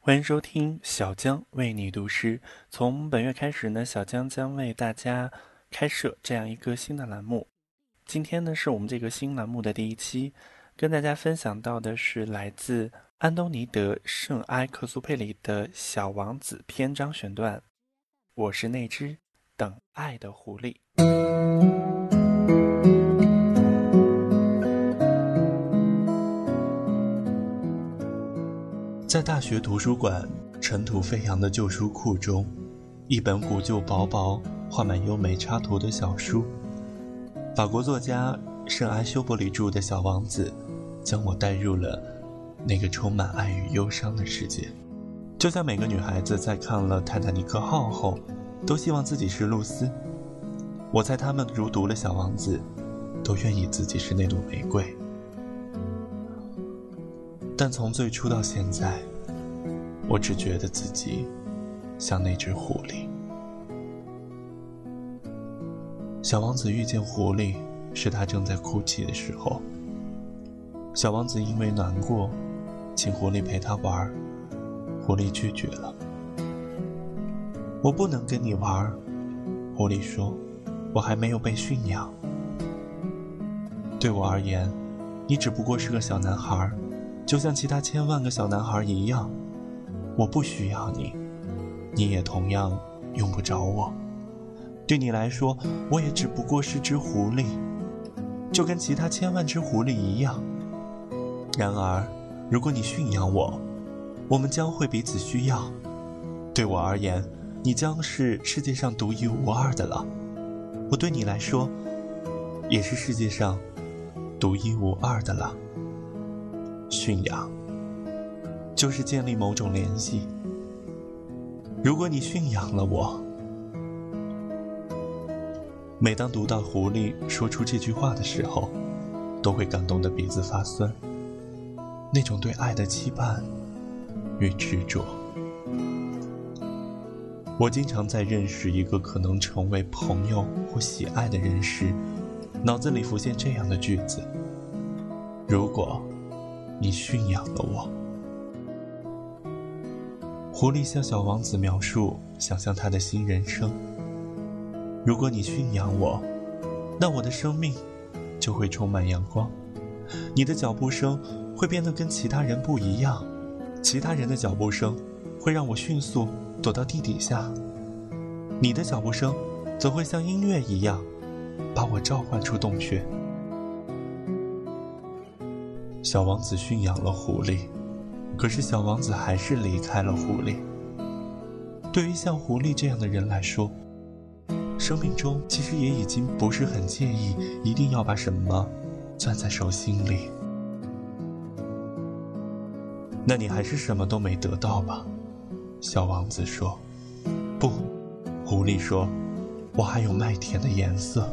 欢迎收听小江为你读诗。从本月开始呢，小江将为大家开设这样一个新的栏目。今天呢，是我们这个新栏目的第一期，跟大家分享到的是来自安东尼德·圣埃克苏佩里的《小王子》篇章选段。我是那只等爱的狐狸。在大学图书馆尘土飞扬的旧书库中，一本古旧薄薄、画满优美插图的小书，法国作家圣埃修伯里著的小王子，将我带入了那个充满爱与忧伤的世界。就像每个女孩子在看了《泰坦尼克号》后，都希望自己是露丝。我猜她们如读了《小王子》，都愿意自己是那朵玫瑰。但从最初到现在，我只觉得自己像那只狐狸。小王子遇见狐狸，是他正在哭泣的时候。小王子因为难过，请狐狸陪他玩，狐狸拒绝了。我不能跟你玩，狐狸说，我还没有被驯养。对我而言，你只不过是个小男孩。就像其他千万个小男孩一样，我不需要你，你也同样用不着我。对你来说，我也只不过是只狐狸，就跟其他千万只狐狸一样。然而，如果你驯养我，我们将会彼此需要。对我而言，你将是世界上独一无二的了。我对你来说，也是世界上独一无二的了。驯养，就是建立某种联系。如果你驯养了我，每当读到狐狸说出这句话的时候，都会感动得鼻子发酸。那种对爱的期盼与执着，我经常在认识一个可能成为朋友或喜爱的人时，脑子里浮现这样的句子：如果。你驯养了我。狐狸向小王子描述想象他的新人生。如果你驯养我，那我的生命就会充满阳光。你的脚步声会变得跟其他人不一样，其他人的脚步声会让我迅速躲到地底下。你的脚步声则会像音乐一样，把我召唤出洞穴。小王子驯养了狐狸，可是小王子还是离开了狐狸。对于像狐狸这样的人来说，生命中其实也已经不是很介意一定要把什么攥在手心里。那你还是什么都没得到吧？小王子说。不，狐狸说，我还有麦田的颜色。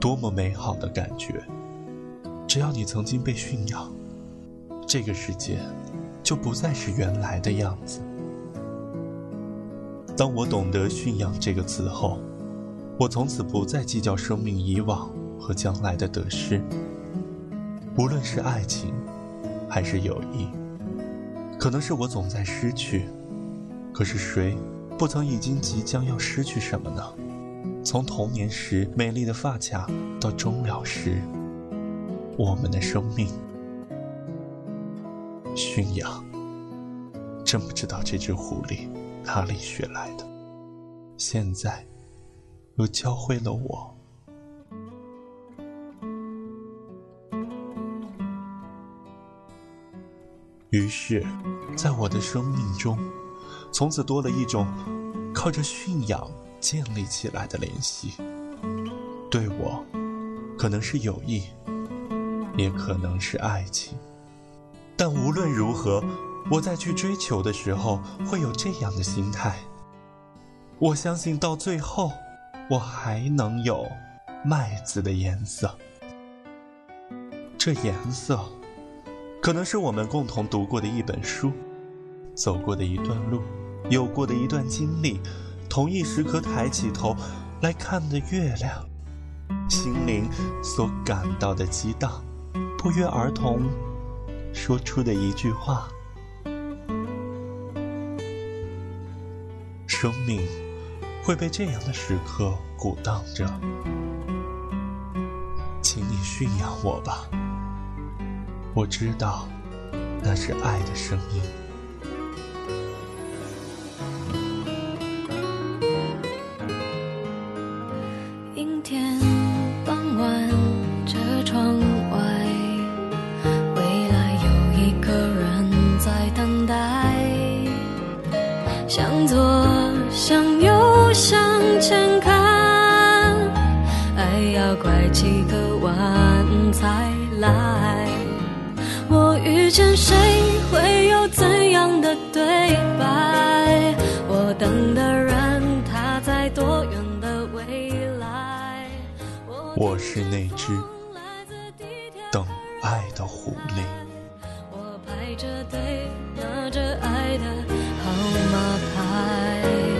多么美好的感觉！只要你曾经被驯养，这个世界就不再是原来的样子。当我懂得“驯养”这个词后，我从此不再计较生命以往和将来的得失。无论是爱情，还是友谊，可能是我总在失去，可是谁不曾已经即将要失去什么呢？从童年时美丽的发卡，到终了时，我们的生命驯养，真不知道这只狐狸哪里学来的，现在又教会了我。于是，在我的生命中，从此多了一种靠着驯养。建立起来的联系，对我，可能是友谊，也可能是爱情。但无论如何，我在去追求的时候，会有这样的心态。我相信到最后，我还能有麦子的颜色。这颜色，可能是我们共同读过的一本书，走过的一段路，有过的一段经历。同一时刻抬起头来看的月亮，心灵所感到的激荡，不约而同说出的一句话。生命会被这样的时刻鼓荡着，请你驯养我吧。我知道，那是爱的声音。要拐几个弯才来。我遇见谁，会有怎样的对白？我等的人，他在多远的未来？我是那只等爱的狐狸。我排着队，拿着爱的号码牌。